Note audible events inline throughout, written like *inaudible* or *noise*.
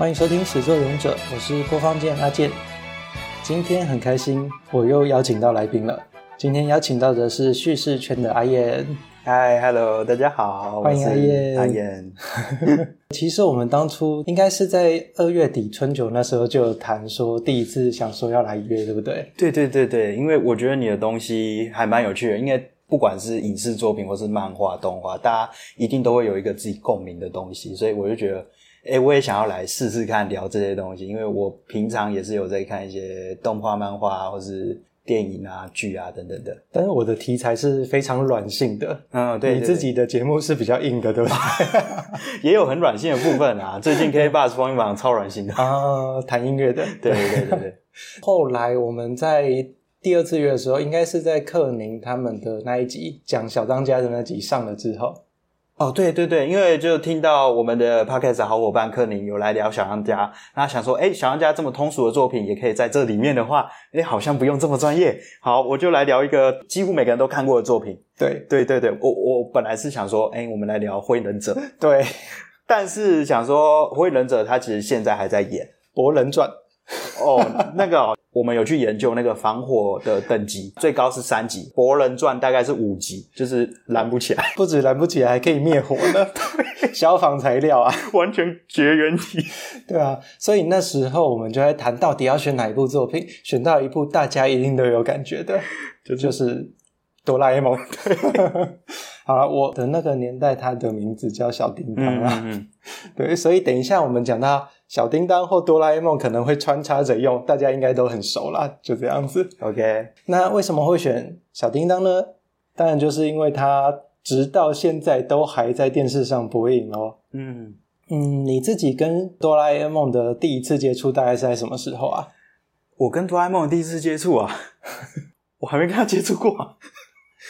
欢迎收听《始作勇者》，我是播放键阿健。今天很开心，我又邀请到来宾了。今天邀请到的是叙事圈的阿燕。嗨，Hello，大家好，欢迎阿燕。阿燕。*laughs* 其实我们当初应该是在二月底春酒那时候就有谈说，第一次想说要来约，对不对？对对对对，因为我觉得你的东西还蛮有趣的，因为不管是影视作品或是漫画、动画，大家一定都会有一个自己共鸣的东西，所以我就觉得。哎，我也想要来试试看聊这些东西，因为我平常也是有在看一些动画、漫画啊，或是电影啊、剧啊等等的。但是我的题材是非常软性的，嗯，对，对，对，你自己的节目是比较硬的，对吧？*laughs* 也有很软性的部分啊。最近 K Bus 风云榜超软性的 *laughs* 啊，谈音乐的，对对对对对。*laughs* 后来我们在第二次约的时候，应该是在克宁他们的那一集讲小当家的那集上了之后。哦，对对对，因为就听到我们的 podcast 好伙伴克宁有来聊小当家，那想说，哎小当家这么通俗的作品，也可以在这里面的话，哎好像不用这么专业。好，我就来聊一个几乎每个人都看过的作品。对对对对，我我本来是想说，哎我们来聊《火影忍者》。*laughs* 对，但是想说，《火影忍者》他其实现在还在演《博人传》。*laughs* 哦，那个、哦。我们有去研究那个防火的等级，最高是三级，博人传大概是五级，就是燃不起来，不止燃不起来，还可以灭火呢。*laughs* 消防材料啊，完全绝缘体。*laughs* 对啊，所以那时候我们就在谈到底要选哪一部作品，选到一部大家一定都有感觉的，就就是哆啦 A 梦。好了，我的那个年代，它的名字叫小叮当啊。嗯，嗯，嗯，对，所以等一下我们讲到。小叮当或哆啦 A 梦可能会穿插着用，大家应该都很熟啦，就这样子。OK，那为什么会选小叮当呢？当然就是因为它直到现在都还在电视上播映哦。嗯嗯，你自己跟哆啦 A 梦的第一次接触大概是在什么时候啊？我跟哆啦 A 梦的第一次接触啊，*laughs* 我还没跟他接触过啊。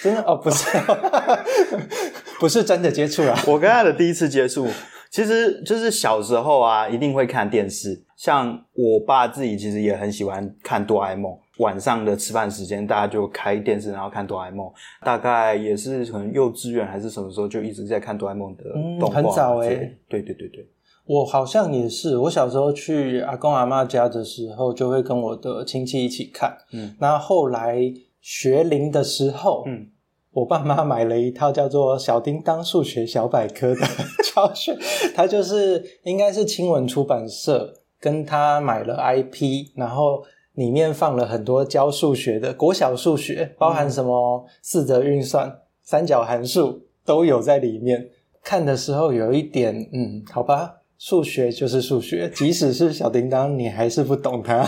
真的哦，不是，*laughs* 不是真的接触啊。我跟他的第一次接触。其实就是小时候啊，一定会看电视。像我爸自己其实也很喜欢看哆啦 A 梦。晚上的吃饭时间，大家就开电视，然后看哆啦 A 梦。大概也是可能幼稚园还是什么时候，就一直在看哆啦 A 梦的动画。很早诶。对对对对。我好像也是，我小时候去阿公阿妈家的时候，就会跟我的亲戚一起看。嗯。那后来学龄的时候，嗯。我爸妈买了一套叫做《小叮当数学小百科》的 *laughs* 教学，他就是应该是青文出版社跟他买了 IP，然后里面放了很多教数学的国小数学，包含什么四则运算、三角函数都有在里面。看的时候有一点，嗯，好吧，数学就是数学，即使是小叮当，你还是不懂它，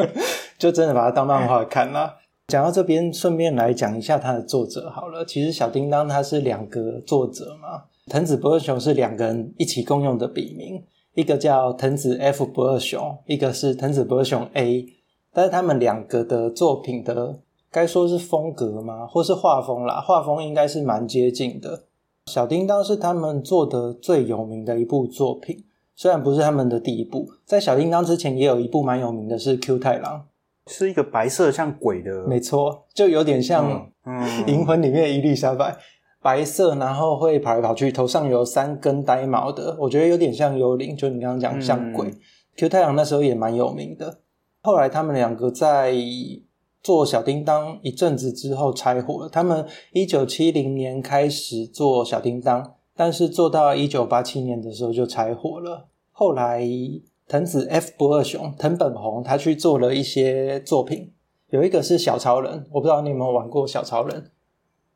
*laughs* 就真的把它当漫画看了。讲到这边，顺便来讲一下他的作者好了。其实小叮当他是两个作者嘛，藤子不二雄是两个人一起共用的笔名，一个叫藤子 F 不二雄，一个是藤子不二雄 A。但是他们两个的作品的该说是风格吗，或是画风啦，画风应该是蛮接近的。小叮当是他们做的最有名的一部作品，虽然不是他们的第一部，在小叮当之前也有一部蛮有名的是 Q 太郎。是一个白色像鬼的，没错，就有点像《银魂》里面的伊丽莎白，白色，然后会跑来跑去，头上有三根呆毛的，我觉得有点像幽灵，就你刚刚讲像鬼。嗯、Q 太阳那时候也蛮有名的，后来他们两个在做小叮当一阵子之后拆伙了。他们一九七零年开始做小叮当，但是做到一九八七年的时候就拆伙了。后来。藤子 F 不二雄藤本弘，他去做了一些作品，有一个是小超人，我不知道你有没有玩过小超人。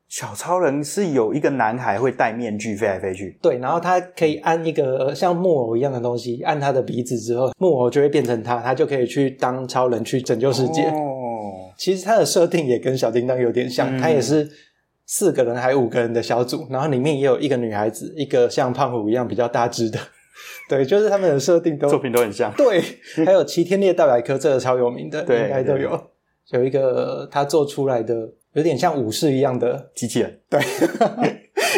小超人是有一个男孩会戴面具飞来飞去，对，然后他可以按一个像木偶一样的东西，按他的鼻子之后，木偶就会变成他，他就可以去当超人去拯救世界。哦，其实他的设定也跟小叮当有点像，他、嗯、也是四个人还五个人的小组，然后里面也有一个女孩子，一个像胖虎一样比较大只的。*laughs* 对，就是他们的设定都作品都很像。对，还有《齐天烈大百科》这个超有名的，对应该都有。有一个他做出来的有点像武士一样的机器人，对，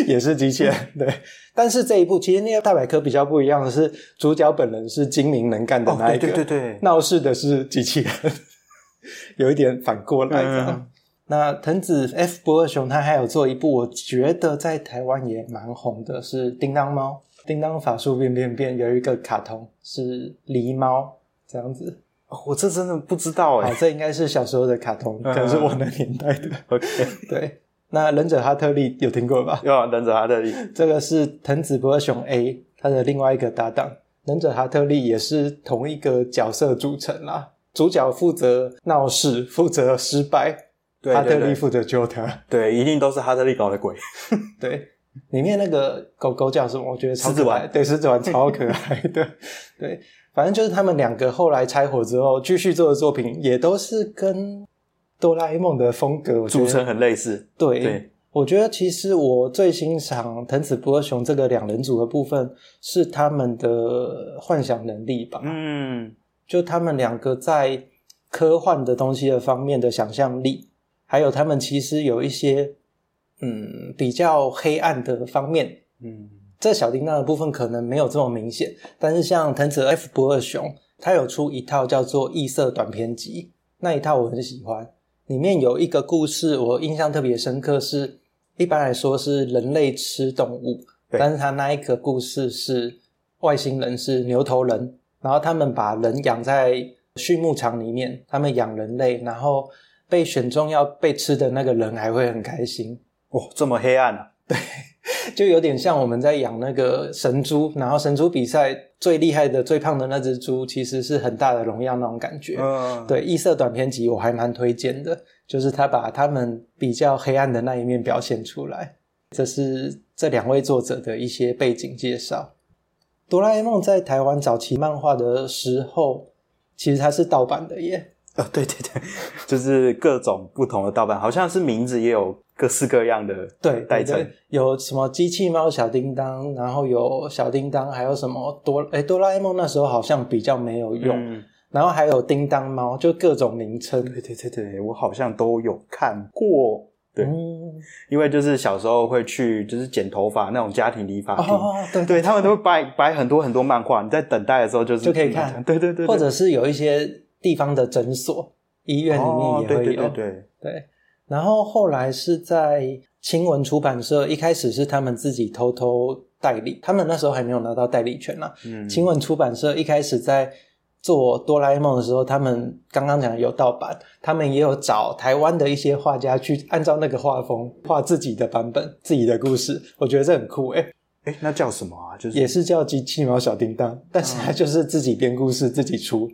也是机器人。对，但是这一部《齐天烈大百科》比较不一样的是，主角本人是精明能干的那一个，哦、对对对对，闹事的是机器人，有一点反过来的。嗯那藤子 F 不二雄他还有做一部，我觉得在台湾也蛮红的，是《叮当猫》。叮当法术变变变，有一个卡通是狸猫这样子。哦，我这真的不知道哎，这应该是小时候的卡通，*laughs* 可能是我的年代的。*laughs* OK，*laughs* 对。那忍者哈特利有听过吧？有啊忍者哈特利，这个是藤子不二雄 A 他的另外一个搭档。忍者哈特利也是同一个角色组成啦，主角负责闹事，负责失败，对对对，哈特利负责救他。对，一定都是哈特利搞的鬼。对，里面那个狗狗叫什么？我觉得超可爱。对，狮子丸超可爱的。对，反正就是他们两个后来拆伙之后，继续做的作品也都是跟哆啦 A 梦的风格组成很类似。对。对我觉得其实我最欣赏藤子不二雄这个两人组的部分是他们的幻想能力吧。嗯，就他们两个在科幻的东西的方面的想象力，还有他们其实有一些嗯比较黑暗的方面。嗯，在小叮当的部分可能没有这么明显，但是像藤子 F 不二雄，他有出一套叫做异色短篇集，那一套我很喜欢。里面有一个故事我印象特别深刻是。一般来说是人类吃动物，但是他那一个故事是外星人是牛头人，然后他们把人养在畜牧场里面，他们养人类，然后被选中要被吃的那个人还会很开心。哇，这么黑暗啊！*laughs* 对，就有点像我们在养那个神猪，然后神猪比赛最厉害的、最胖的那只猪，其实是很大的荣耀那种感觉。嗯，对，异色短篇集我还蛮推荐的。就是他把他们比较黑暗的那一面表现出来，这是这两位作者的一些背景介绍。哆啦 A 梦在台湾早期漫画的时候，其实它是盗版的耶。哦，对对对，就是各种不同的盗版，好像是名字也有各式各样的对代称，有什么机器猫小叮当，然后有小叮当，还有什么哆诶哆啦 A 梦那时候好像比较没有用。嗯然后还有叮当猫，就各种名称。对对对对，我好像都有看过。对，嗯、因为就是小时候会去，就是剪头发那种家庭理发店。哦，对 *laughs* 对，对，他们都会摆摆很多很多漫画，你在等待的时候就是就可以看。对对对，对，或者是有一些地方的诊所、医院里面也会有。哦、对对对对，对。然后后来是在青文出版社，一开始是他们自己偷偷代理，他们那时候还没有拿到代理权呢。嗯。青文出版社一开始在。做哆啦 A 梦的时候，他们刚刚讲的有盗版，他们也有找台湾的一些画家去按照那个画风画自己的版本、自己的故事。我觉得这很酷诶、欸、诶那叫什么啊？就是也是叫机器猫小叮当，但是他就是自己编故事、嗯、自己出。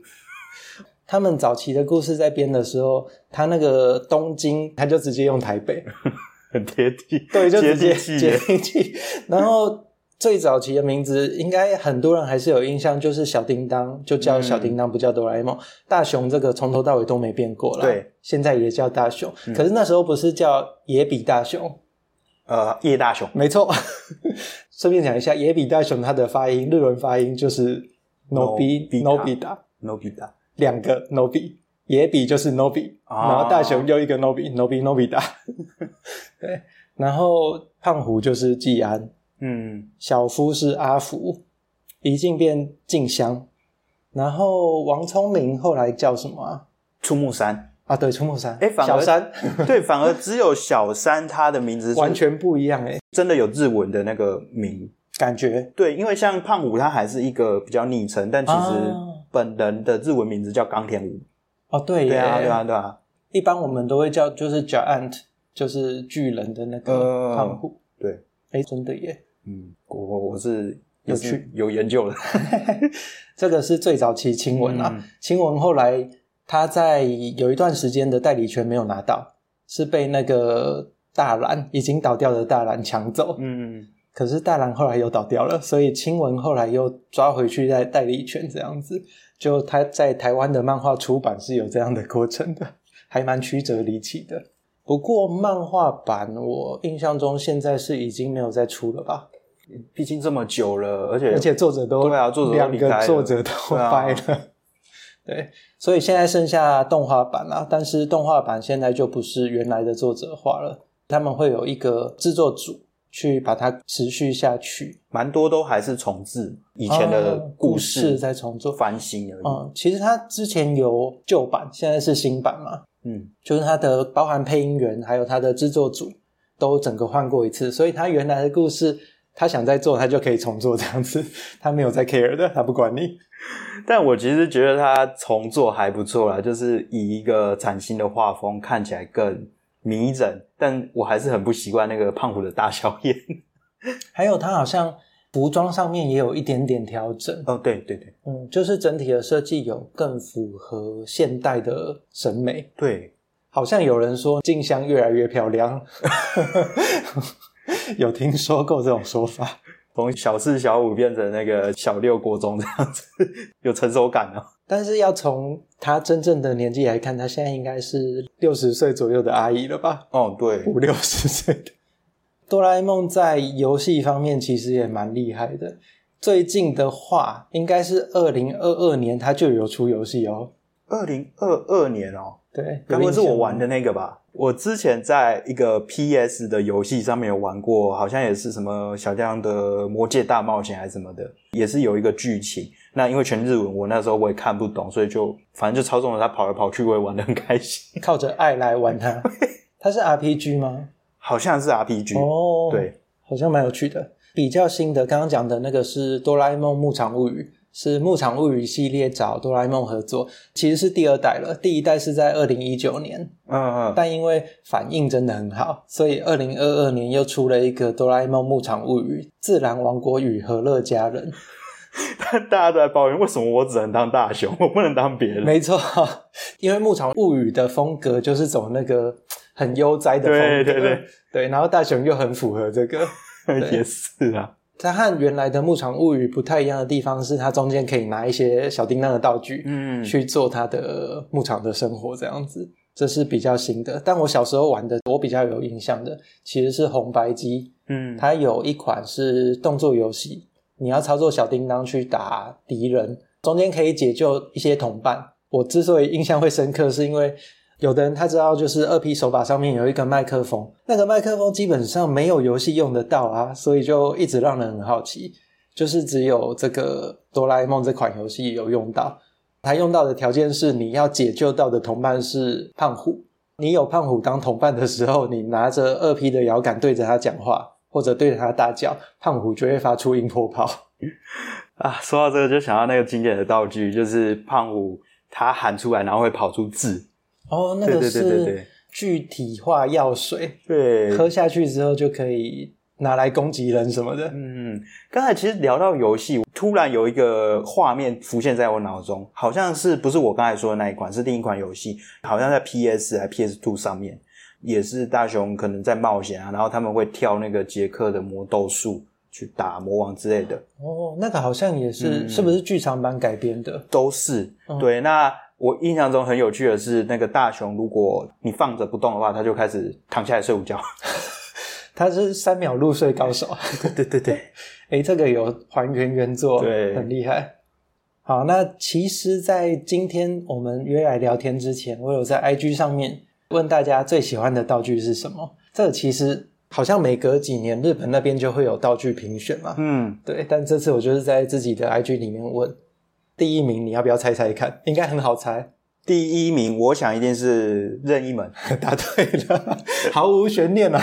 他们早期的故事在编的时候，他那个东京，他就直接用台北，*laughs* 很贴地，对，就直接接地气，然后。最早期的名字应该很多人还是有印象，就是小叮当，就叫小叮当，不叫哆啦 A 梦。嗯、大雄这个从头到尾都没变过了，对，现在也叫大雄。嗯、可是那时候不是叫野比大雄，呃，叶大雄，没错。*laughs* 顺便讲一下，野比大雄他的发音，日文发音就是 Nobi Nobita Nobita，两个 Nobi，野比就是 Nobi，、啊、然后大雄又一个 Nobi Nobi Nobita，*laughs* 对，然后胖虎就是季安。嗯，小夫是阿福，一进变静香，然后王聪明后来叫什么啊？出木山。啊，对，出木山。哎，反而小山，*laughs* 对，反而只有小山，他的名字 *laughs* 完全不一样哎，真的有日文的那个名。感觉。对，因为像胖虎，他还是一个比较昵称，但其实本人的日文名字叫冈田武。哦，对，呀啊，对啊，对啊。一般我们都会叫就是 giant，就是巨人的那个胖虎。对，哎，真的耶。嗯，我我是有去有研究的，*laughs* 这个是最早期青文啊。青、嗯、文后来他在有一段时间的代理权没有拿到，是被那个大蓝已经倒掉的大蓝抢走。嗯，可是大蓝后来又倒掉了，所以青文后来又抓回去在代理权这样子。就他在台湾的漫画出版是有这样的过程的，还蛮曲折离奇的。不过漫画版我印象中现在是已经没有再出了吧？毕竟这么久了，而且而且作者都对啊，作者两个作者都掰了，对，所以现在剩下动画版了。但是动画版现在就不是原来的作者画了，他们会有一个制作组去把它持续下去。蛮多都还是重制以前的故事，在重做翻新而已。嗯，其实它之前有旧版，现在是新版嘛。嗯，就是它的包含配音员还有它的制作组都整个换过一次，所以它原来的故事他想再做，他就可以重做这样子，*laughs* 他没有在 care 的，他不管你。但我其实觉得他重做还不错啦，就是以一个崭新的画风，看起来更迷人。但我还是很不习惯那个胖虎的大小眼。*laughs* 还有他好像服装上面也有一点点调整。哦，对对对，嗯，就是整体的设计有更符合现代的审美。对，好像有人说静香越来越漂亮，*laughs* 有听说过这种说法。从小四小五变成那个小六国中这样子，有成熟感了。但是要从他真正的年纪来看，他现在应该是六十岁左右的阿姨了吧？哦，对，五六十岁的。哆啦 A 梦在游戏方面其实也蛮厉害的。最近的话，应该是二零二二年，他就有出游戏哦。二零二二年哦，对，该不会是我玩的那个吧？我之前在一个 PS 的游戏上面有玩过，好像也是什么小将的魔界大冒险还是什么的，也是有一个剧情。那因为全日文，我那时候我也看不懂，所以就反正就操纵了他跑来跑去，我也玩的很开心。靠着爱来玩它，*laughs* 它是 RPG 吗？好像是 RPG 哦，对，好像蛮有趣的。比较新的，刚刚讲的那个是哆啦 A 梦牧场物语。是牧场物语系列找哆啦 A 梦合作，其实是第二代了。第一代是在二零一九年，嗯嗯，但因为反应真的很好，所以二零二二年又出了一个哆啦 A 梦牧场物语：自然王国与和乐家人。但 *laughs* 大家都在抱怨，为什么我只能当大熊，*laughs* 我不能当别人？没错，*laughs* 因为牧场物语的风格就是走那个 *tsk* 很悠哉的风格，对对。对，对，然后大熊又很符合这个，也是啊。它和原来的《牧场物语》不太一样的地方是，它中间可以拿一些小叮当的道具，嗯，去做它的牧场的生活这样子，这是比较新的。但我小时候玩的，我比较有印象的，其实是红白机，嗯，它有一款是动作游戏，你要操作小叮当去打敌人，中间可以解救一些同伴。我之所以印象会深刻，是因为。有的人他知道，就是二 P 手把上面有一个麦克风，那个麦克风基本上没有游戏用得到啊，所以就一直让人很好奇。就是只有这个哆啦 A 梦这款游戏有用到，它用到的条件是你要解救到的同伴是胖虎，你有胖虎当同伴的时候，你拿着二 P 的摇杆对着他讲话，或者对着他大叫，胖虎就会发出音波炮。*laughs* 啊，说到这个就想到那个经典的道具，就是胖虎他喊出来，然后会跑出字。哦，那个是具体化药水，对，喝下去之后就可以拿来攻击人什么的。嗯，刚才其实聊到游戏，突然有一个画面浮现在我脑中，好像是不是我刚才说的那一款，是另一款游戏，好像在 PS 还 PS Two 上面，也是大雄可能在冒险啊，然后他们会跳那个杰克的魔斗术去打魔王之类的。哦，那个好像也是，嗯、是不是剧场版改编的？都是，嗯、对，那。我印象中很有趣的是，那个大雄，如果你放着不动的话，他就开始躺下来睡午觉。*laughs* 他是三秒入睡高手。对对对对，哎、欸，*laughs* 这个有还原原作，对，很厉害。好，那其实，在今天我们约来聊天之前，我有在 IG 上面问大家最喜欢的道具是什么。这其实好像每隔几年日本那边就会有道具评选嘛。嗯，对。但这次我就是在自己的 IG 里面问。第一名，你要不要猜猜看？应该很好猜。第一名，我想一定是任意门。*laughs* 答对了，毫无悬念啊！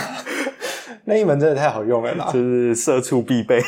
*laughs* 任意门真的太好用了啦，这是社畜必备。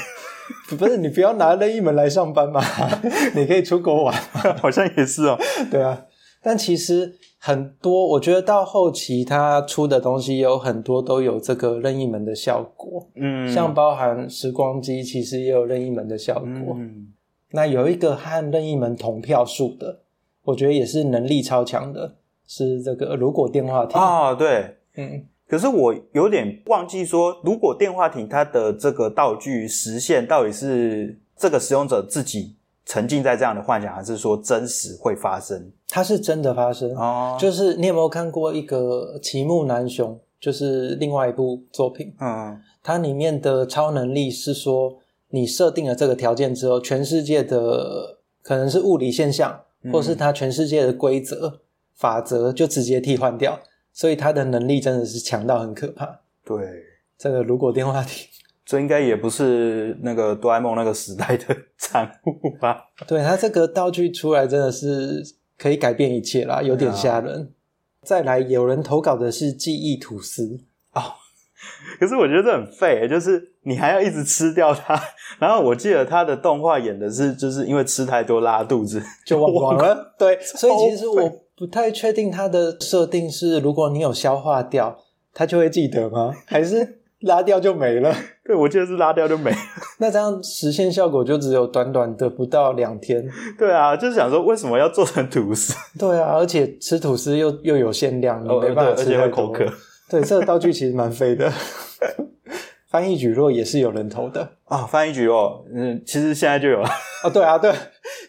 不是，你不要拿任意门来上班嘛？*laughs* 你可以出国玩，好像也是哦。对啊，但其实很多，我觉得到后期它出的东西有很多都有这个任意门的效果。嗯，像包含时光机，其实也有任意门的效果。嗯。那有一个和任意门同票数的，我觉得也是能力超强的，是这个如果电话亭啊，对，嗯，可是我有点忘记说，如果电话亭它的这个道具实现到底是这个使用者自己沉浸在这样的幻想，还是说真实会发生？它是真的发生哦，就是你有没有看过一个齐木楠雄，就是另外一部作品，嗯，它里面的超能力是说。你设定了这个条件之后，全世界的可能是物理现象，或是它全世界的规则、嗯、法则就直接替换掉，所以它的能力真的是强到很可怕。对，这个如果电话亭，这应该也不是那个哆啦 A 梦那个时代的产物吧？对，它这个道具出来真的是可以改变一切啦，有点吓人。啊、再来，有人投稿的是记忆吐司哦，*laughs* 可是我觉得这很废，就是你还要一直吃掉它。*laughs* 然后我记得他的动画演的是，就是因为吃太多拉肚子就忘光了。*laughs* 对，所以其实我不太确定它的设定是，如果你有消化掉。他就会记得吗？还是拉掉就没了？对，我记得是拉掉就没了。*laughs* 那这样实现效果就只有短短的不到两天。*laughs* 对啊，就是想说为什么要做成吐司？*laughs* 对啊，而且吃吐司又又有限量，你没办法吃会口渴。对，这个道具其实蛮废的。翻译蒟蒻也是有人投的啊、哦，翻译蒟蒻，嗯，其实现在就有了。哦，对啊，对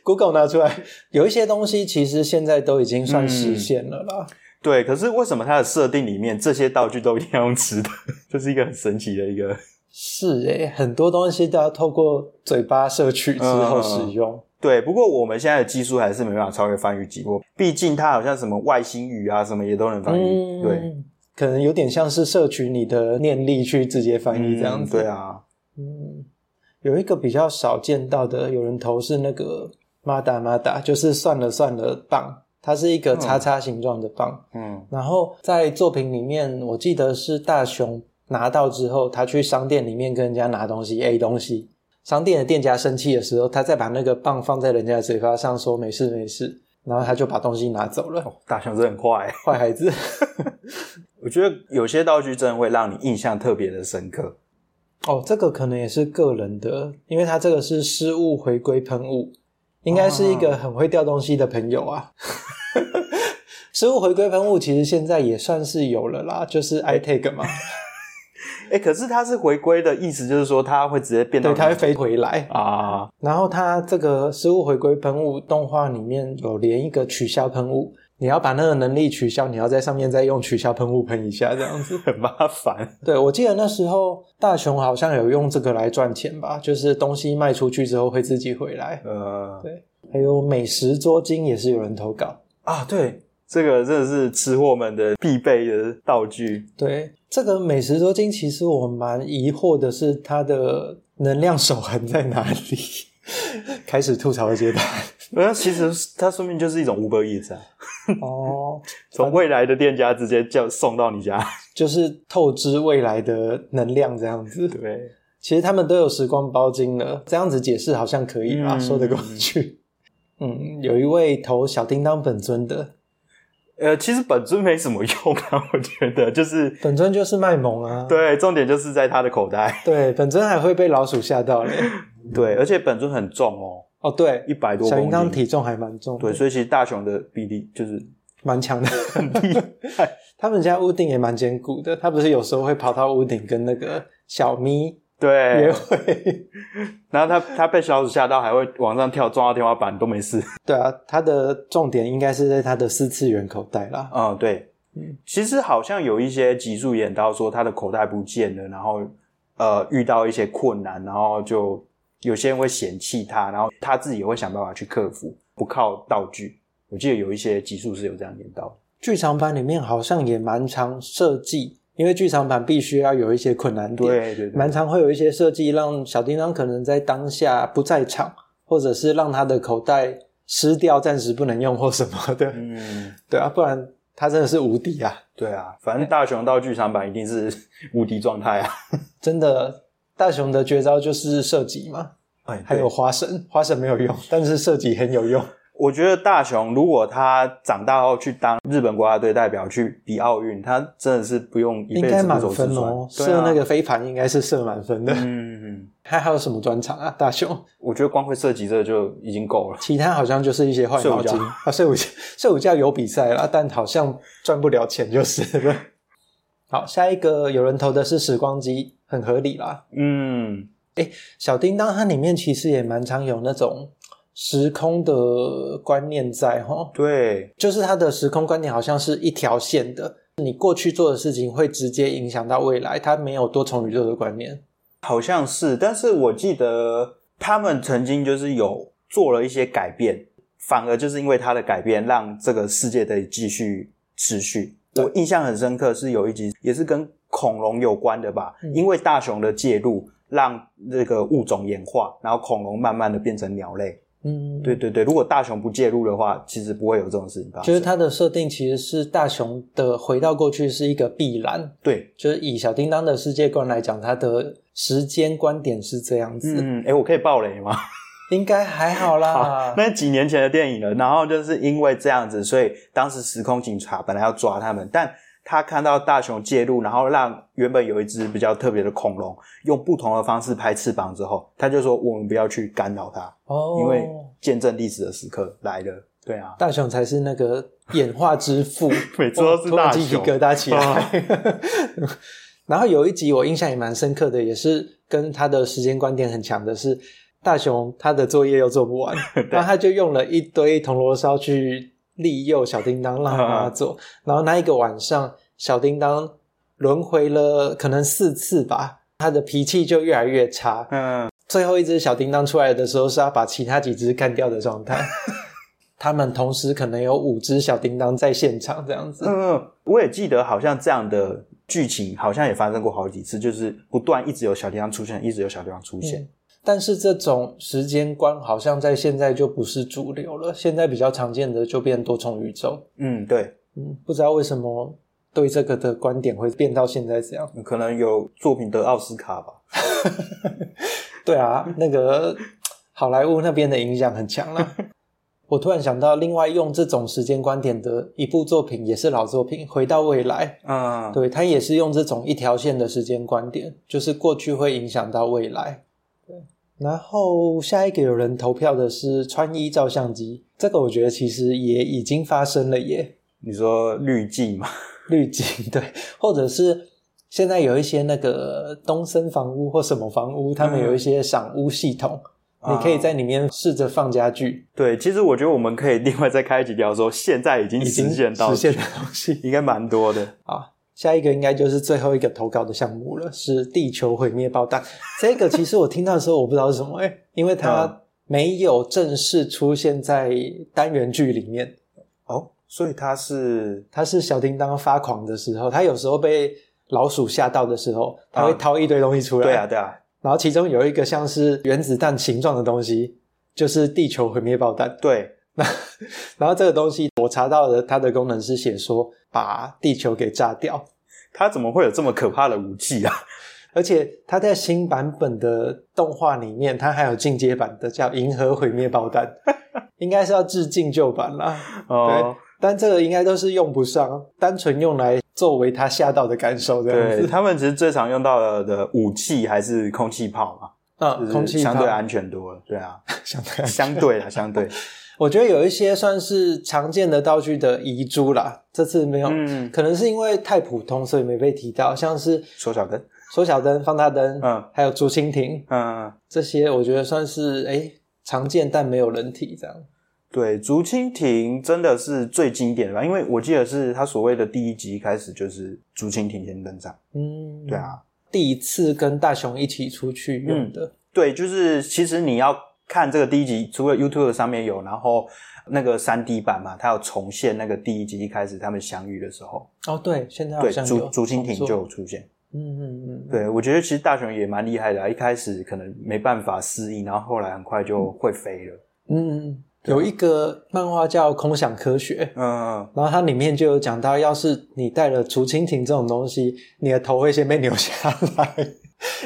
，Google 拿出来，有一些东西其实现在都已经算实现了啦。嗯对，可是为什么它的设定里面这些道具都一定要用吃的？这是一个很神奇的一个。是诶，很多东西都要透过嘴巴摄取之后使用。嗯、对，不过我们现在的技术还是没办法超越翻译机。毕竟它好像什么外星语啊，什么也都能翻译。嗯、对，可能有点像是摄取你的念力去直接翻译这样子。嗯、对啊，嗯，有一个比较少见到的，有人投是那个马达马达，就是算了算了棒。它是一个叉叉形状的棒，嗯，然后在作品里面，我记得是大雄拿到之后，他去商店里面跟人家拿东西，A 东西，商店的店家生气的时候，他再把那个棒放在人家的嘴巴上，说没事没事，然后他就把东西拿走了。哦，大雄真的很坏，坏孩子。*laughs* 我觉得有些道具真的会让你印象特别的深刻。哦，这个可能也是个人的，因为他这个是失物回归喷雾。应该是一个很会掉东西的朋友啊！*laughs* 失物回归喷雾其实现在也算是有了啦，就是 iTag 嘛。*laughs* 哎、欸，可是它是回归的意思，就是说它会直接变到，对，它会飞回来啊。然后它这个失物回归喷雾动画里面有连一个取消喷雾。你要把那个能力取消，你要在上面再用取消喷雾喷一下，这样子很麻烦。对，我记得那时候大雄好像有用这个来赚钱吧，就是东西卖出去之后会自己回来。呃，对，还有美食捉金也是有人投稿啊。对，这个真的是吃货们的必备的道具。对，这个美食多金其实我蛮疑惑的是它的能量守恒在哪里？*laughs* 开始吐槽的阶段。那其实它说明就是一种 Uber Eats 啊。哦，*laughs* 从未来的店家直接叫送到你家，*laughs* 就是透支未来的能量这样子。对，其实他们都有时光包金了，这样子解释好像可以啊？嗯、说得过去。嗯，有一位投小叮当本尊的，呃，其实本尊没什么用啊，我觉得就是本尊就是卖萌啊。对，重点就是在他的口袋。*laughs* 对，本尊还会被老鼠吓到嘞。*laughs* 对，而且本尊很重哦。哦，对，一百多公斤，体重还蛮重的，对，所以其实大雄的臂力就是蛮强的，很厉害。*laughs* 他们家屋顶也蛮坚固的，他不是有时候会跑到屋顶跟那个小咪对也会，*laughs* 然后他他被小鼠吓到，还会往上跳，撞到天花板都没事。*laughs* 对啊，他的重点应该是在他的四次元口袋啦。嗯，*laughs* 对，嗯，其实好像有一些集数演到说他的口袋不见了，然后呃遇到一些困难，然后就。有些人会嫌弃他，然后他自己也会想办法去克服，不靠道具。我记得有一些集数是有这样演到。剧场版里面好像也蛮常设计，因为剧场版必须要有一些困难点，对对对，蛮常会有一些设计，让小叮当可能在当下不在场，或者是让他的口袋湿掉，暂时不能用或什么的。嗯，对啊，不然他真的是无敌啊。对啊，反正大雄到剧场版一定是无敌状态啊，真的。大雄的绝招就是射击嘛，哎，还有花神，花神没有用，但是射击很有用。我觉得大雄如果他长大后去当日本国家队代表去比奥运，他真的是不用一辈子，应该满分哦。射那个飞盘应该是射满分的。嗯嗯，他还有什么专长啊？大雄，我觉得光会射击这个就已经够了。其他好像就是一些坏毛巾 *laughs* 啊，睡午觉，睡午觉有比赛啦，但好像赚不了钱就是了。*laughs* 好，下一个有人投的是时光机。很合理啦，嗯，哎，小叮当它里面其实也蛮常有那种时空的观念在哈，对，就是它的时空观念好像是一条线的，你过去做的事情会直接影响到未来，它没有多重宇宙的观念，好像是，但是我记得他们曾经就是有做了一些改变，反而就是因为它的改变，让这个世界得以继续持续。我印象很深刻，是有一集也是跟。恐龙有关的吧？嗯、因为大雄的介入，让这个物种演化，然后恐龙慢慢的变成鸟类。嗯，对对对，如果大雄不介入的话，其实不会有这种事情发生。就是它的设定其实是大雄的回到过去是一个必然。对，就是以小叮当的世界观来讲，它的时间观点是这样子。嗯，哎，我可以爆雷吗？*laughs* 应该还好啦。好，那几年前的电影了，然后就是因为这样子，所以当时时空警察本来要抓他们，但。他看到大雄介入，然后让原本有一只比较特别的恐龙用不同的方式拍翅膀之后，他就说：“我们不要去干扰它，哦，因为见证历史的时刻来了。”对啊，大雄才是那个演化之父，*laughs* 每次都是大雄，鸡皮疙瘩起来。哦、*laughs* 然后有一集我印象也蛮深刻的，也是跟他的时间观点很强的是，大雄他的作业又做不完，*laughs* 对然后他就用了一堆铜锣烧去。利诱小叮当让他做，然后那一个晚上，小叮当轮回了可能四次吧，他的脾气就越来越差。嗯，最后一只小叮当出来的时候，是要把其他几只干掉的状态。*laughs* 他们同时可能有五只小叮当在现场这样子。嗯，我也记得好像这样的剧情好像也发生过好几次，就是不断一直有小叮当出现，一直有小叮当出现。嗯但是这种时间观好像在现在就不是主流了，现在比较常见的就变多重宇宙。嗯，对，嗯，不知道为什么对这个的观点会变到现在这样，可能有作品得奥斯卡吧。*laughs* 对啊，那个好莱坞那边的影响很强了。*laughs* 我突然想到，另外用这种时间观点的一部作品也是老作品，《回到未来》。嗯，对，它也是用这种一条线的时间观点，就是过去会影响到未来。然后下一个有人投票的是穿衣照相机，这个我觉得其实也已经发生了耶。你说滤镜吗？*laughs* 滤镜对，或者是现在有一些那个东森房屋或什么房屋，他们有一些赏屋系统，嗯、你可以在里面试着放家具。对，其实我觉得我们可以另外再开一集聊说，现在已经实现到实现的东西 *laughs* 应该蛮多的啊。下一个应该就是最后一个投稿的项目了，是地球毁灭爆弹。*laughs* 这个其实我听到的时候，我不知道是什么，诶因为它没有正式出现在单元剧里面。哦，所以它是它是小叮当发狂的时候，它有时候被老鼠吓到的时候，它会掏一堆东西出来。对啊，对啊。然后其中有一个像是原子弹形状的东西，就是地球毁灭爆弹。对。那 *laughs* 然后这个东西我查到的，它的功能是写说把地球给炸掉。它怎么会有这么可怕的武器啊？*laughs* 而且它在新版本的动画里面，它还有进阶版的叫“银河毁灭爆弹”，*laughs* 应该是要致敬旧版啦。哦，对，但这个应该都是用不上，单纯用来作为他吓到的感受这样子。对，他们其实最常用到的的武器还是空气炮嘛，嗯，空气炮相对安全多了。对啊，*laughs* 相对相对啦，相对。我觉得有一些算是常见的道具的遗珠啦，这次没有，嗯，可能是因为太普通，所以没被提到。像是缩小灯、缩小灯、放大灯，嗯，还有竹蜻蜓，嗯，这些我觉得算是诶常见，但没有人提这样。对，竹蜻蜓真的是最经典的吧？因为我记得是他所谓的第一集开始就是竹蜻蜓先登场，嗯，对啊，第一次跟大雄一起出去用的，嗯，对，就是其实你要。看这个第一集，除了 YouTube 上面有，然后那个三 D 版嘛，它有重现那个第一集一开始他们相遇的时候。哦，对，现在好像对竹竹蜻蜓就有出现。嗯嗯嗯，对，我觉得其实大雄也蛮厉害的啊，一开始可能没办法适应，然后后来很快就会飞了。嗯，有一个漫画叫《空想科学》，嗯，然后它里面就有讲到，要是你带了竹蜻蜓这种东西，你的头会先被扭下来。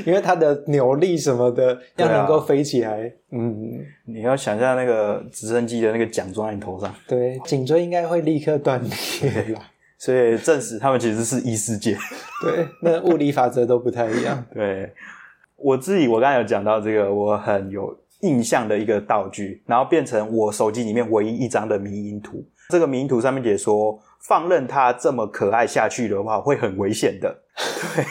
因为它的扭力什么的要能够飞起来，啊、嗯，你要想象那个直升机的那个桨装在你头上，对，颈椎应该会立刻断裂了。所以证实他们其实是异世界，*laughs* 对，那物理法则都不太一样。*laughs* 对，我自己我刚才有讲到这个我很有印象的一个道具，然后变成我手机里面唯一一张的迷因图。这个迷因图上面解说，放任它这么可爱下去的话，会很危险的。*laughs* 对。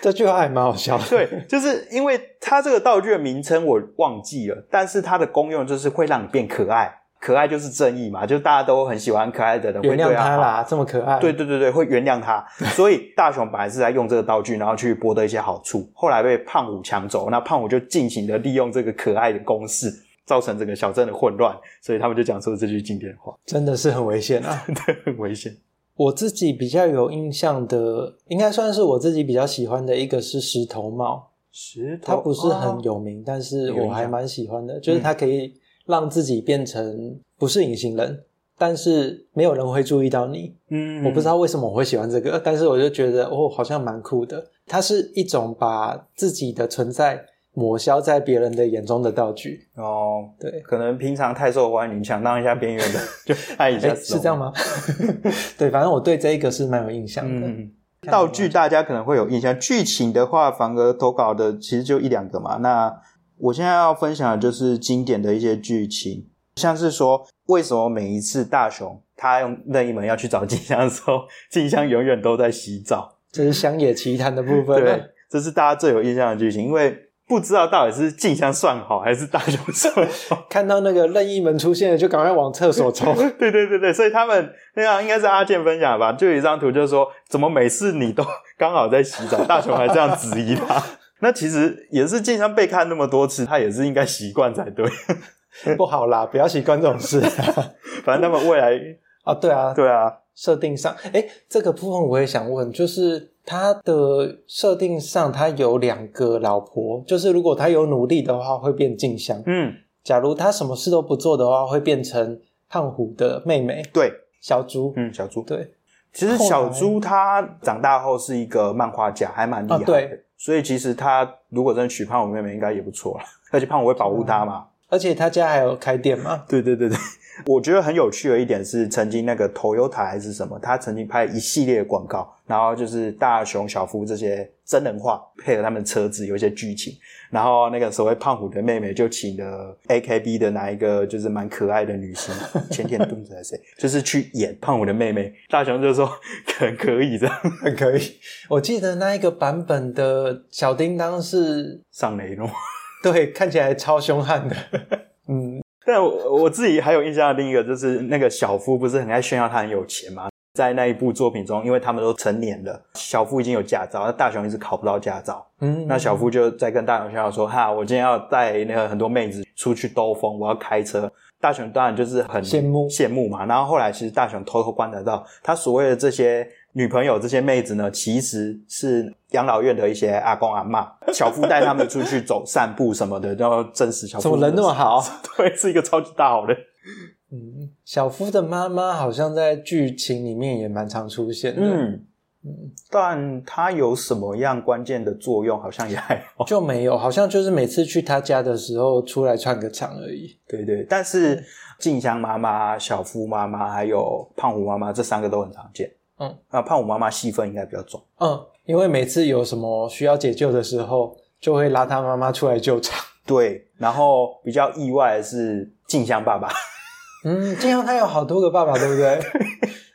这句话还蛮好笑的。对，就是因为它这个道具的名称我忘记了，但是它的功用就是会让你变可爱，可爱就是正义嘛，就大家都很喜欢可爱的人，原谅他啦，这么可爱。对对对对，会原谅他。所以大雄本来是在用这个道具，然后去博得一些好处，后来被胖虎抢走，那胖虎就尽情的利用这个可爱的攻势，造成整个小镇的混乱，所以他们就讲出了这句经典话，真的是很危险啊，*laughs* 对，很危险。我自己比较有印象的，应该算是我自己比较喜欢的一个是石头帽。石头，它不是很有名，哦、但是我还蛮喜欢的，就是它可以让自己变成不是隐形人，嗯、但是没有人会注意到你。嗯，我不知道为什么我会喜欢这个，但是我就觉得哦，好像蛮酷的。它是一种把自己的存在。抹消在别人的眼中的道具哦，对，可能平常太受欢迎，想当一下边缘的，*laughs* 就拍一下，是这样吗？*laughs* 对，反正我对这一个是蛮有印象的。嗯，道具大家可能会有印象，剧情的话，反而投稿的其实就一两个嘛。那我现在要分享的就是经典的一些剧情，像是说为什么每一次大雄他用任意门要去找静香的时候，静香永远都在洗澡，这是乡野奇谈的部分。对，这是大家最有印象的剧情，因为。不知道到底是静香算好还是大雄算好，*laughs* 看到那个任意门出现了，就赶快往厕所冲。*laughs* 对对对对，所以他们那样应该是阿健分享吧？就有一张图，就是说怎么每次你都刚好在洗澡，大雄还这样质疑他。*laughs* 那其实也是静香被看那么多次，他也是应该习惯才对。不好啦，不要习惯这种事。反正他们未来啊，对啊，对啊，设定上，哎，这个部分我也想问，就是。他的设定上，他有两个老婆，就是如果他有努力的话，会变静香。嗯，假如他什么事都不做的话，会变成胖虎的妹妹。对，小猪。嗯，小猪。对，其实小猪他长大后是一个漫画家，还蛮厉害的。啊，对，所以其实他如果真的娶胖虎妹妹，应该也不错了。而且胖虎会保护他嘛。而且他家还有开店嘛。对对对对。我觉得很有趣的一点是，曾经那个 Toyota 还是什么，他曾经拍一系列的广告，然后就是大熊、小夫这些真人化配合他们车子有一些剧情，然后那个所谓胖虎的妹妹就请了 AKB 的哪一个就是蛮可爱的女星，前田敦子还是谁，就是去演胖虎的妹妹，大雄就说很可以这样，很可以。我记得那一个版本的小叮当是上雷诺，对，看起来超凶悍的，嗯。但我我自己还有印象的另一个就是那个小夫不是很爱炫耀他很有钱吗？在那一部作品中，因为他们都成年了，小夫已经有驾照，那大雄一直考不到驾照。嗯，那小夫就在跟大雄炫耀说：“哈，我今天要带那个很多妹子出去兜风，我要开车。”大雄当然就是很羡慕羡慕嘛。然后后来其实大雄偷偷观察到，他所谓的这些。女朋友这些妹子呢，其实是养老院的一些阿公阿嬷。*laughs* 小夫带他们出去走散步什么的，然后证实小夫怎么人那么好？*laughs* 对，是一个超级大好人。嗯，小夫的妈妈好像在剧情里面也蛮常出现的。嗯嗯，但他有什么样关键的作用？好像也还好，就没有，好像就是每次去他家的时候出来串个场而已。对对，但是静香妈妈、小夫妈妈还有胖虎妈妈这三个都很常见。嗯，那胖虎妈妈戏份应该比较重。嗯，因为每次有什么需要解救的时候，就会拉他妈妈出来救场。对，然后比较意外的是静香爸爸。*laughs* 嗯，静香他有好多个爸爸，对不对？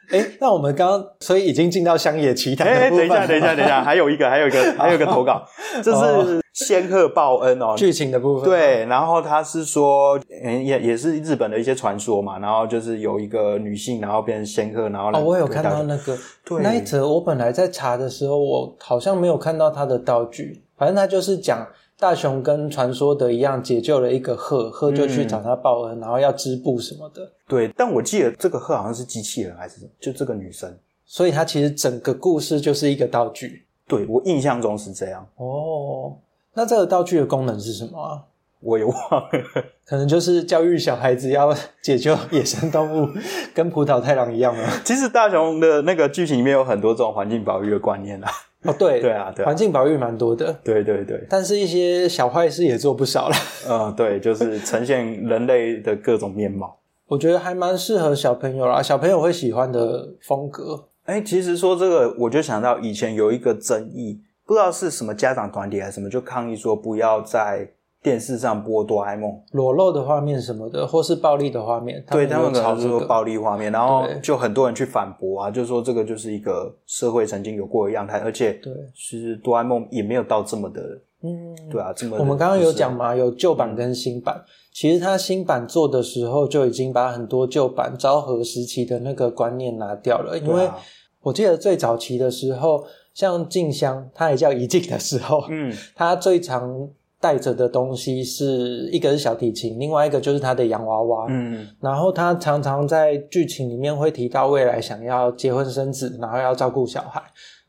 *laughs* 哎，那我们刚刚所以已经进到乡野奇谈的部分。等一下，等一下，等一下，还有一个，还有一个，还有一个投稿，这是。仙鹤报恩哦，剧情的部分对，然后他是说，也也是日本的一些传说嘛，然后就是有一个女性，然后变成仙鹤，然后哦，我有看到那个。对。那一则，我本来在查的时候，我好像没有看到他的道具，反正他就是讲大雄跟传说的一样，解救了一个鹤，鹤就去找他报恩，嗯、然后要织布什么的。对，但我记得这个鹤好像是机器人还是什么，就这个女生，所以他其实整个故事就是一个道具。对，我印象中是这样。哦。那这个道具的功能是什么啊？我也忘了，*laughs* 可能就是教育小孩子要解救野生动物，跟葡萄太郎一样吗？其实大雄的那个剧情里面有很多这种环境保育的观念啊。哦，对，*laughs* 对啊，对啊，环境保育蛮多的。对对对，但是一些小坏事也做不少了。嗯，对，就是呈现人类的各种面貌。*laughs* 我觉得还蛮适合小朋友啦，小朋友会喜欢的风格。哎，其实说这个，我就想到以前有一个争议。不知道是什么家长团体还是什么，就抗议说不要在电视上播哆啦 A 梦裸露的画面什么的，或是暴力的画面。对，他们可能是说暴力画面，然后就很多人去反驳啊，就说这个就是一个社会曾经有过的样态，而且对，其实哆啦 A 梦也没有到这么的，嗯，对啊，这么。我们刚刚有讲嘛，有旧版跟新版，嗯、其实他新版做的时候就已经把很多旧版昭和时期的那个观念拿掉了，因为我记得最早期的时候。像静香，她也叫怡静的时候，嗯，*laughs* 她最常带着的东西是一个是小提琴，另外一个就是他的洋娃娃。嗯，然后他常常在剧情里面会提到未来想要结婚生子，然后要照顾小孩。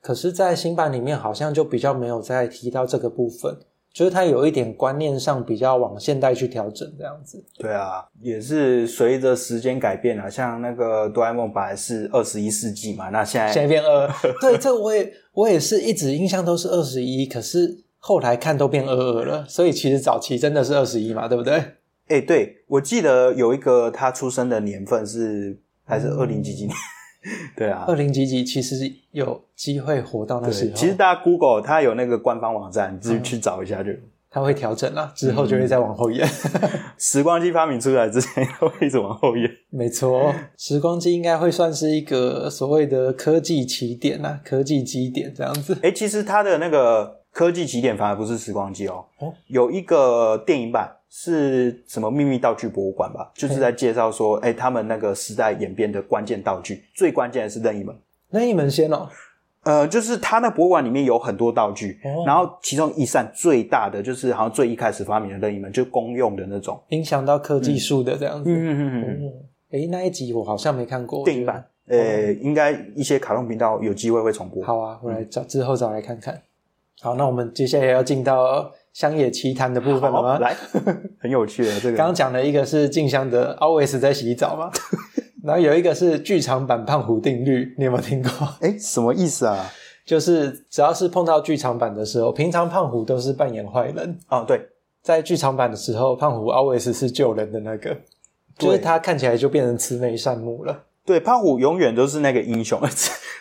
可是，在新版里面好像就比较没有再提到这个部分。就是它有一点观念上比较往现代去调整这样子。对啊，也是随着时间改变啊。像那个哆啦 A 梦本来是二十一世纪嘛，那现在现在变二。*laughs* 对，这我也我也是一直印象都是二十一，可是后来看都变二二了。所以其实早期真的是二十一嘛，对不对？哎、欸，对，我记得有一个他出生的年份是还是二零几几年。嗯 *laughs* 对啊，二零几几其实有机会活到那时候。其实大家 Google 它有那个官方网站，你自己去找一下就。它会调整啦，之后就会再往后延。嗯、*laughs* 时光机发明出来之前，它会一直往后延。没错，时光机应该会算是一个所谓的科技起点啊，科技基点这样子。诶、欸、其实它的那个科技起点反而不是时光机哦，哦，有一个电影版。是什么秘密道具博物馆吧？就是在介绍说，哎、欸，他们那个时代演变的关键道具，最关键的是任意门。任意门先哦，呃，就是他那博物馆里面有很多道具，哦、然后其中一扇最大的，就是好像最一开始发明的任意门，就公用的那种，影响到科技树的这样子。嗯嗯嗯嗯。哎、欸，那一集我好像没看过电影版，呃、欸，应该一些卡通频道有机会会重播。好啊，我来找之后找来看看。好，那我们接下来要进到。乡野奇谈的部分了吗？来，*laughs* 很有趣的这个。刚刚讲的一个是静香的 *laughs* always 在洗澡嘛，*laughs* 然后有一个是剧场版胖虎定律，你有没有听过？哎，什么意思啊？就是只要是碰到剧场版的时候，平常胖虎都是扮演坏人哦。对，在剧场版的时候，胖虎 always 是救人的那个，就是他看起来就变成慈眉善目了。对，胖虎永远都是那个英雄。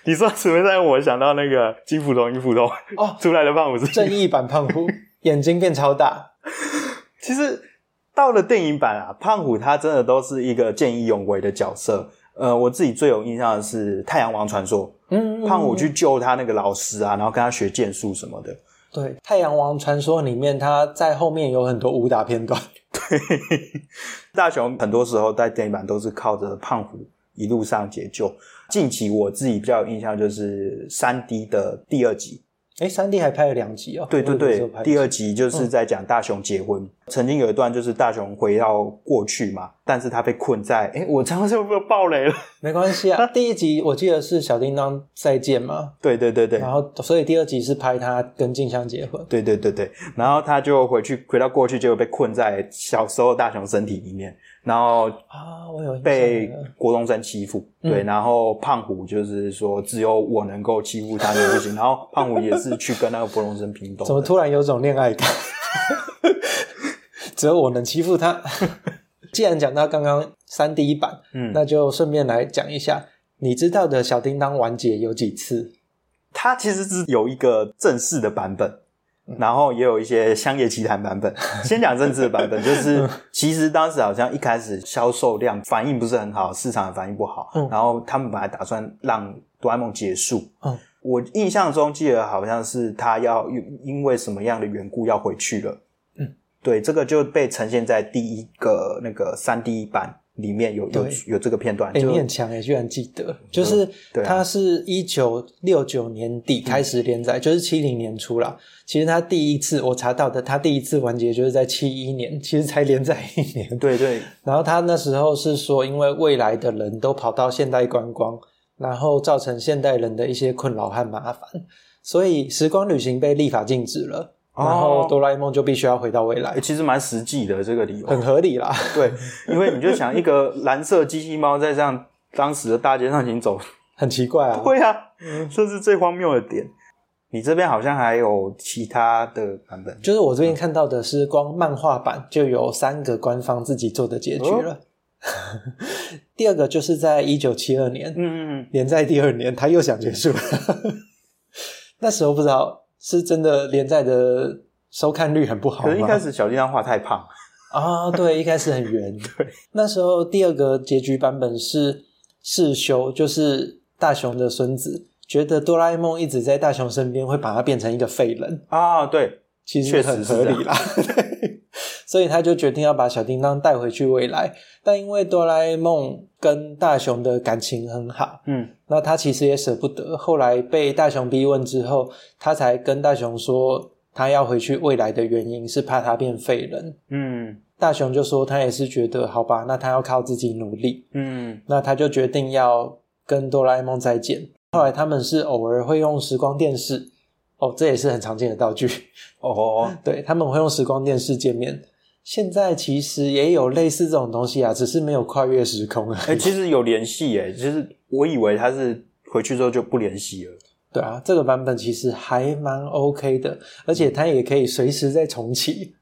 你说慈眉善目，我想到那个金斧头、银斧头哦，出来的胖虎是正义版胖虎。眼睛变超大，*laughs* 其实到了电影版啊，胖虎他真的都是一个见义勇为的角色。呃，我自己最有印象的是《太阳王传说》，嗯，胖虎去救他那个老师啊，然后跟他学剑术什么的。对，《太阳王传说》里面他在后面有很多武打片段。对，*laughs* 大雄很多时候在电影版都是靠着胖虎一路上解救。近期我自己比较有印象就是三 D 的第二集。诶三 D 还拍了两集哦。对对对，第二集就是在讲大雄结婚。嗯、曾经有一段就是大雄回到过去嘛，但是他被困在……哎我常常是不是爆雷了？*laughs* 没关系啊。那第一集我记得是小叮当再见嘛。对对对对。然后，所以第二集是拍他跟静香结婚。对对对对。然后他就回去回到过去，就被困在小时候大雄身体里面。然后啊，我有被郭东升欺负，嗯、对，然后胖虎就是说只有我能够欺负他，你不行。然后胖虎也是去跟那个郭东升拼斗。怎么突然有种恋爱感？*laughs* 只有我能欺负他。*laughs* 既然讲到刚刚三 D 版，嗯，那就顺便来讲一下，你知道的小叮当完结有几次？它其实是有一个正式的版本。然后也有一些乡野奇谈版本。先讲政治的版本，就是其实当时好像一开始销售量反应不是很好，市场的反应不好。嗯。然后他们本来打算让哆啦 A 梦结束。嗯。我印象中记得好像是他要因为什么样的缘故要回去了。嗯。对，这个就被呈现在第一个那个三 D 版。里面有有有这个片段，哎、欸，你很强哎，居然记得，就是它是一九六九年底开始连载，嗯、就是七零年初啦。其实它第一次我查到的，它第一次完结就是在七一年，*laughs* 其实才连载一年。对对。然后他那时候是说，因为未来的人都跑到现代观光，然后造成现代人的一些困扰和麻烦，所以时光旅行被立法禁止了。然后哆啦 A 梦就必须要回到未来，欸、其实蛮实际的这个理由，很合理啦。对，因为你就想一个蓝色机器猫在这样当时的大街上行走，很奇怪啊。对啊，这是最荒谬的点。你这边好像还有其他的版本，就是我这边看到的是光漫画版就有三个官方自己做的结局了。哦、*laughs* 第二个就是在一九七二年，嗯嗯嗯，连载第二年他又想结束了，*laughs* 那时候不知道。是真的连载的收看率很不好？可是一开始小叮当画太胖啊，对，一开始很圆。*laughs* 对，那时候第二个结局版本是世修，就是大雄的孙子，觉得哆啦 A 梦一直在大雄身边，会把他变成一个废人啊。对，其实很合理啦。*laughs* 对，所以他就决定要把小叮当带回去未来，但因为哆啦 A 梦跟大雄的感情很好，嗯。那他其实也舍不得，后来被大雄逼问之后，他才跟大雄说，他要回去未来的原因是怕他变废人。嗯，大雄就说他也是觉得好吧，那他要靠自己努力。嗯，那他就决定要跟哆啦 A 梦再见。后来他们是偶尔会用时光电视，哦，这也是很常见的道具。哦，*laughs* 对，他们会用时光电视见面。现在其实也有类似这种东西啊，只是没有跨越时空啊。哎，其实有联系哎，其实我以为他是回去之后就不联系了。对啊，这个版本其实还蛮 OK 的，而且它也可以随时再重启。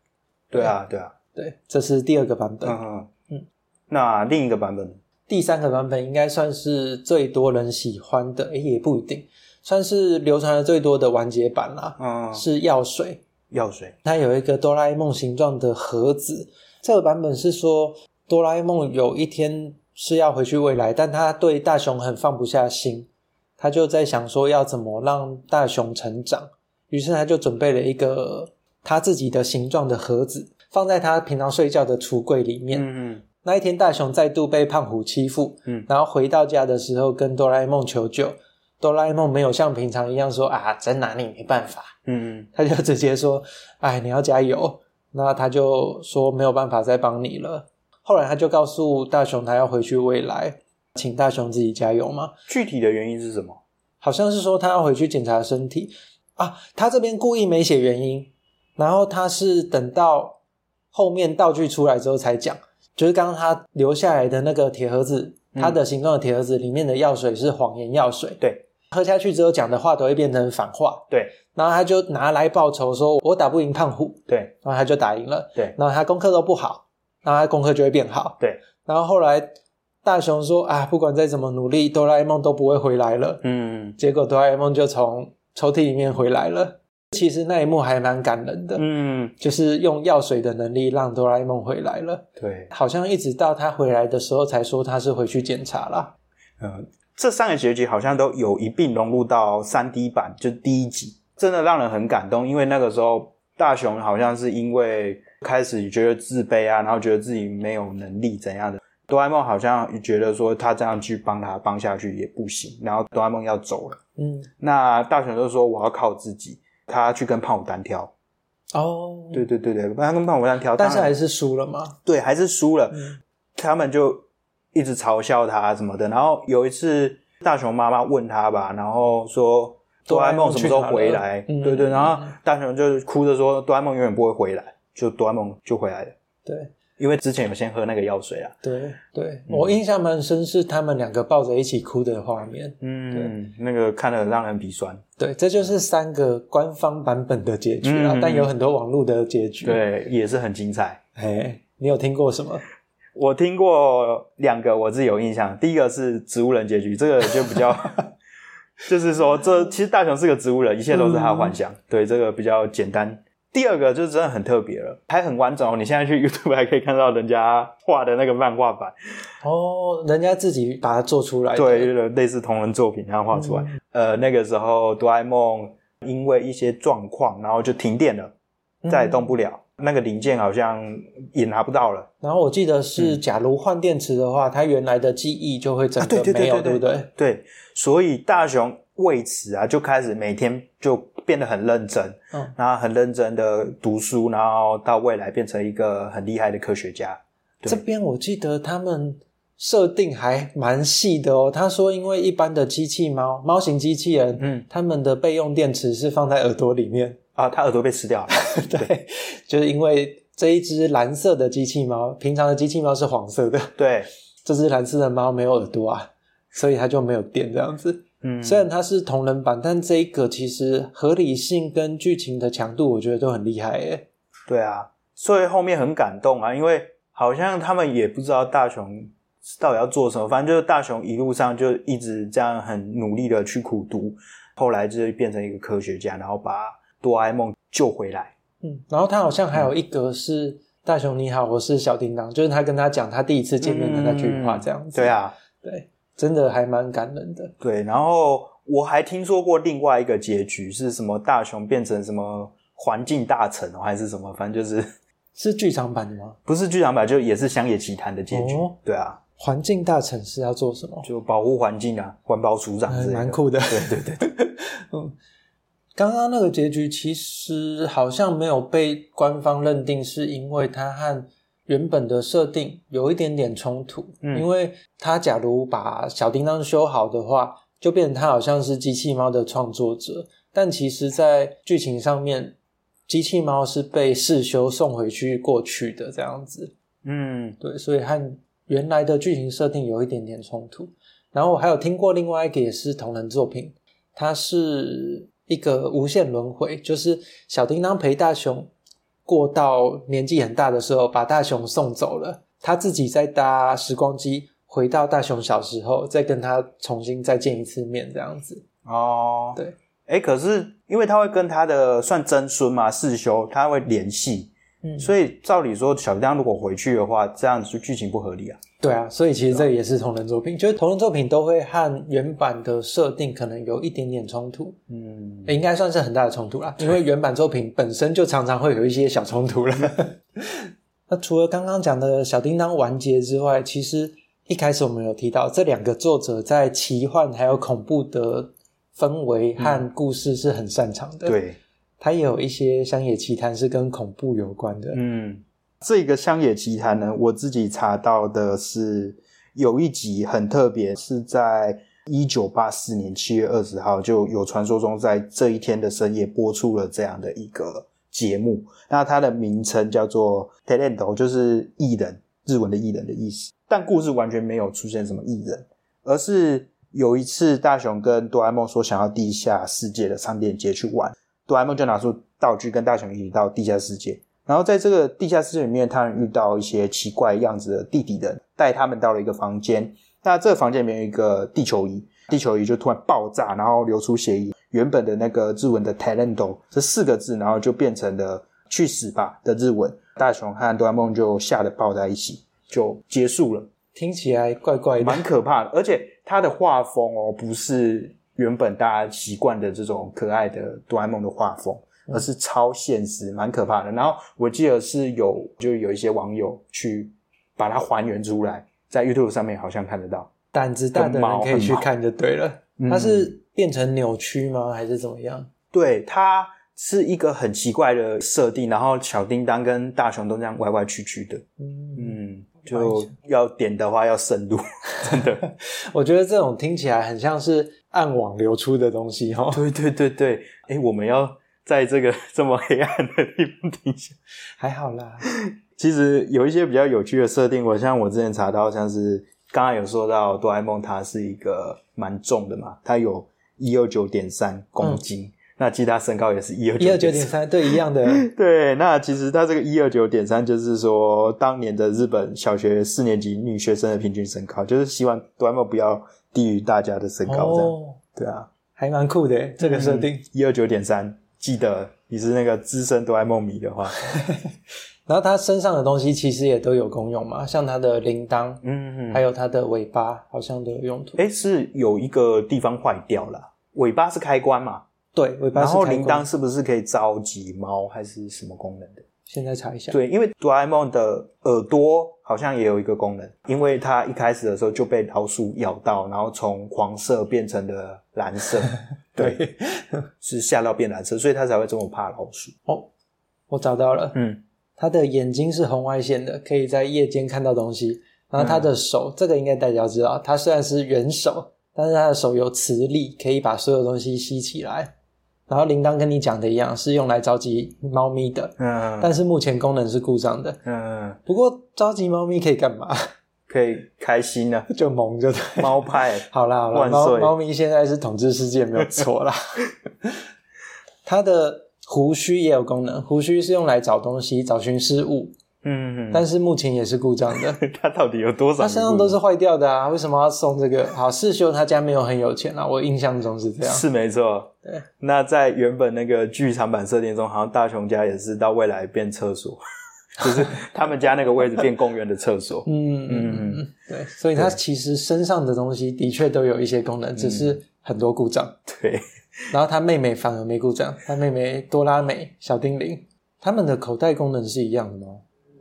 对啊，对啊，对，这是第二个版本。嗯嗯嗯。那另一个版本，第三个版本应该算是最多人喜欢的，诶也不一定，算是流传的最多的完结版啦。嗯，是药水。药水，它有一个哆啦 A 梦形状的盒子。这个版本是说，哆啦 A 梦有一天是要回去未来，但他对大雄很放不下心，他就在想说要怎么让大雄成长。于是他就准备了一个他自己的形状的盒子，放在他平常睡觉的橱柜里面。嗯嗯。那一天，大雄再度被胖虎欺负，嗯，然后回到家的时候跟哆啦 A 梦求救。哆啦 A 梦没有像平常一样说啊，真拿你没办法。嗯，他就直接说，哎，你要加油。那他就说没有办法再帮你了。后来他就告诉大雄，他要回去未来，请大雄自己加油嘛。具体的原因是什么？好像是说他要回去检查身体啊。他这边故意没写原因，然后他是等到后面道具出来之后才讲，就是刚刚他留下来的那个铁盒子，它的形状的铁盒子里面的药水是谎言药水。对。喝下去之后讲的话都会变成反话，对。然后他就拿来报仇，说我打不赢胖虎，对。然后他就打赢了，对。然后他功课都不好，然后他功课就会变好，对。然后后来大雄说啊，不管再怎么努力，哆啦 A 梦都不会回来了，嗯。结果哆啦 A 梦就从抽屉里面回来了。其实那一幕还蛮感人的，嗯，就是用药水的能力让哆啦 A 梦回来了，对。好像一直到他回来的时候才说他是回去检查啦，嗯。这三个结局好像都有一并融入到三 D 版，就第一集，真的让人很感动。因为那个时候大雄好像是因为开始觉得自卑啊，然后觉得自己没有能力怎样的。哆啦 A 梦好像觉得说他这样去帮他帮下去也不行，然后哆啦 A 梦要走了。嗯，那大雄就说我要靠自己，他去跟胖虎单挑。哦，对对对对，他跟胖虎单挑，但是还是输了嘛？对，还是输了。嗯，他们就。一直嘲笑他什么的，然后有一次大雄妈妈问他吧，然后说哆啦 A 梦什么时候回来？对对，然后大雄就哭着说哆啦 A 梦永远不会回来，就哆啦 A 梦就回来了。对，因为之前有先喝那个药水啊。对对，嗯、我印象蛮深是他们两个抱着一起哭的画面。嗯，对那个看了让人鼻酸。对，这就是三个官方版本的结局啊，嗯、但有很多网络的结局，对，也是很精彩。哎，你有听过什么？我听过两个，我自己有印象。第一个是植物人结局，这个就比较，*laughs* 就是说，这其实大雄是个植物人，一切都是他的幻想。嗯、对，这个比较简单。第二个就是真的很特别了，还很完整哦。你现在去 *laughs* YouTube 还可以看到人家画的那个漫画版。哦，人家自己把它做出来的。对，类似同人作品，然后画出来。嗯、呃，那个时候哆啦 A 梦因为一些状况，然后就停电了，再也动不了。嗯那个零件好像也拿不到了。然后我记得是，假如换电池的话，它原来的记忆就会整个没有，对不对？对，所以大雄为此啊，就开始每天就变得很认真，嗯，然后很认真的读书，然后到未来变成一个很厉害的科学家。这边我记得他们设定还蛮细的哦。他说，因为一般的机器猫、猫型机器人，嗯，他们的备用电池是放在耳朵里面。啊，他耳朵被吃掉了。*laughs* 对，就是因为这一只蓝色的机器猫，平常的机器猫是黄色的。对，这只蓝色的猫没有耳朵啊，所以它就没有电这样子。嗯，虽然它是同人版，但这一个其实合理性跟剧情的强度，我觉得都很厉害耶。对啊，所以后面很感动啊，因为好像他们也不知道大雄到底要做什么，反正就是大雄一路上就一直这样很努力的去苦读，后来就变成一个科学家，然后把。哆啦 A 梦救回来，嗯，然后他好像还有一个是大雄你好，我是小叮当，就是他跟他讲他第一次见面的那句话，这样子。对啊，对，真的还蛮感人的。对，然后我还听说过另外一个结局是什么？大雄变成什么环境大臣哦，还是什么？反正就是 *laughs* 是剧场版的吗？不是剧场版，就也是乡野奇谈的结局。哦、对啊，环境大臣是要做什么？就保护环境啊，环保署长是蛮酷的。对对对，*laughs* 嗯。刚刚那个结局其实好像没有被官方认定，是因为它和原本的设定有一点点冲突。嗯，因为他假如把小叮当修好的话，就变成他好像是机器猫的创作者，但其实在剧情上面，机器猫是被世修送回去过去的这样子。嗯，对，所以和原来的剧情设定有一点点冲突。然后我还有听过另外一个也是同人作品，它是一个无限轮回，就是小叮当陪大雄过到年纪很大的时候，把大雄送走了，他自己再搭时光机回到大雄小时候，再跟他重新再见一次面，这样子。哦，对，诶，可是因为他会跟他的算曾孙嘛，世修，他会联系。嗯，所以照理说，小叮当如果回去的话，这样子就剧情不合理啊。对啊，所以其实这也是同人作品，就是同人作品都会和原版的设定可能有一点点冲突。嗯，应该算是很大的冲突啦，因为原版作品本身就常常会有一些小冲突了。*laughs* 那除了刚刚讲的小叮当完结之外，其实一开始我们有提到这两个作者在奇幻还有恐怖的氛围和故事是很擅长的。对。它也有一些乡野奇谈是跟恐怖有关的。嗯，这个乡野奇谈呢，我自己查到的是有一集很特别，是在一九八四年七月二十号，就有传说中在这一天的深夜播出了这样的一个节目。那它的名称叫做 Talent，就是艺人，日文的艺人的意思。但故事完全没有出现什么艺人，而是有一次大雄跟哆啦 A 梦说想要地下世界的商店街去玩。哆啦 A 梦就拿出道具跟大雄一起到地下世界，然后在这个地下世界里面，他们遇到一些奇怪样子的地底人，带他们到了一个房间。那这个房间里面有一个地球仪，地球仪就突然爆炸，然后流出血液。原本的那个日文的 talento 这四个字，然后就变成了去死吧的日文。大雄和哆啦 A 梦就吓得抱在一起，就结束了。听起来怪怪的，蛮可怕的。而且他的画风哦，不是。原本大家习惯的这种可爱的哆啦 A 梦的画风，而是超现实，蛮可怕的。然后我记得是有，就有一些网友去把它还原出来，在 YouTube 上面好像看得到。胆子大的人可以去看就对了。它是变成扭曲吗？还是怎么样？对，它是一个很奇怪的设定，然后小叮当跟大雄都这样歪歪曲曲的。嗯。嗯就要点的话要深入，*laughs* 真的，*laughs* 我觉得这种听起来很像是暗网流出的东西齁。对对对对，诶，我们要在这个 *laughs* 这么黑暗的地方停下，还好啦。其实有一些比较有趣的设定，我像我之前查到，像是刚刚有说到哆啦 A 梦，它是一个蛮重的嘛，它有一二九点三公斤。嗯那其他身高也是一二九点三，对，一样的。*laughs* 对，那其实他这个一二九点三，就是说当年的日本小学四年级女学生的平均身高，就是希望哆啦 A 梦不要低于大家的身高，这样。哦、对啊，还蛮酷的这个设定。一二九点三，记得你是那个资深哆啦 A 梦迷的话。*laughs* 然后他身上的东西其实也都有功用嘛，像他的铃铛，嗯，嗯，还有他的尾巴，好像都有用途。哎，是有一个地方坏掉了，尾巴是开关嘛？对，尾巴是开关。然后铃铛是不是可以召集猫，还是什么功能的？现在查一下。对，因为哆啦 A 梦的耳朵好像也有一个功能，因为它一开始的时候就被老鼠咬到，然后从黄色变成了蓝色。*laughs* 对，是吓到变蓝色，所以它才会这么怕老鼠。哦，我找到了。嗯，它的眼睛是红外线的，可以在夜间看到东西。然后它的手，嗯、这个应该大家知道，它虽然是人手，但是它的手有磁力，可以把所有东西吸起来。然后铃铛跟你讲的一样，是用来召集猫咪的。嗯，但是目前功能是故障的。嗯，不过召集猫咪可以干嘛？可以开心呢、啊，*laughs* 就萌就对。猫派，好 *laughs* 啦好啦，猫猫咪现在是统治世界没有错啦。*laughs* 它的胡须也有功能，胡须是用来找东西、找寻事物。嗯，但是目前也是故障的。*laughs* 他到底有多少？他身上都是坏掉的啊！为什么要送这个？好，世修他家没有很有钱啊，我印象中是这样。是没错。对。那在原本那个剧场版设定中，好像大雄家也是到未来变厕所，*laughs* 就是他们家那个位置变公园的厕所。*laughs* 嗯嗯嗯。对，所以他其实身上的东西的确都有一些功能，只是很多故障。对。然后他妹妹反而没故障，他妹妹多拉美、小叮铃，他们的口袋功能是一样的吗？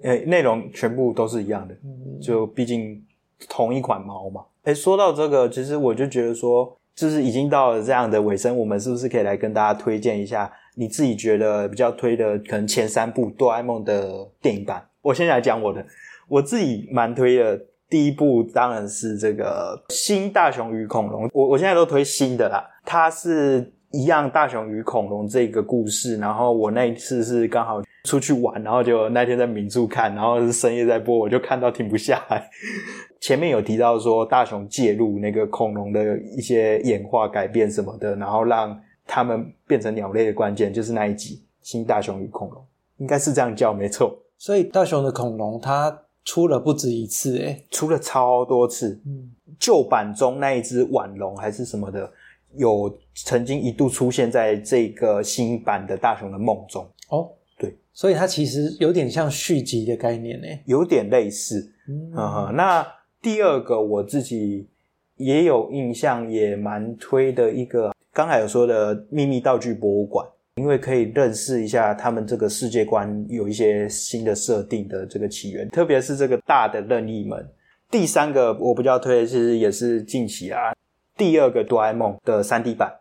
诶，内容全部都是一样的，就毕竟同一款猫嘛。诶，说到这个，其实我就觉得说，就是已经到了这样的尾声，我们是不是可以来跟大家推荐一下你自己觉得比较推的，可能前三部哆啦 A 梦的电影版？我先来讲我的，我自己蛮推的。第一部当然是这个《新大雄与恐龙》，我我现在都推新的啦。它是一样大雄与恐龙这个故事，然后我那一次是刚好出去玩，然后就那天在民宿看，然后是深夜在播，我就看到停不下来。*laughs* 前面有提到说大雄介入那个恐龙的一些演化改变什么的，然后让他们变成鸟类的关键就是那一集《新大雄与恐龙》，应该是这样叫没错。所以大雄的恐龙它。出了不止一次，诶出了超多次。嗯，旧版中那一只腕龙还是什么的，有曾经一度出现在这个新版的大雄的梦中。所以它其实有点像续集的概念，呢有点类似。嗯，嗯，那第二个我自己也有印象，也蛮推的一个，刚才有说的秘密道具博物馆。因为可以认识一下他们这个世界观有一些新的设定的这个起源，特别是这个大的任意门。第三个我比较推的其实也是近期啊，第二个哆啦 A 梦的三 D 版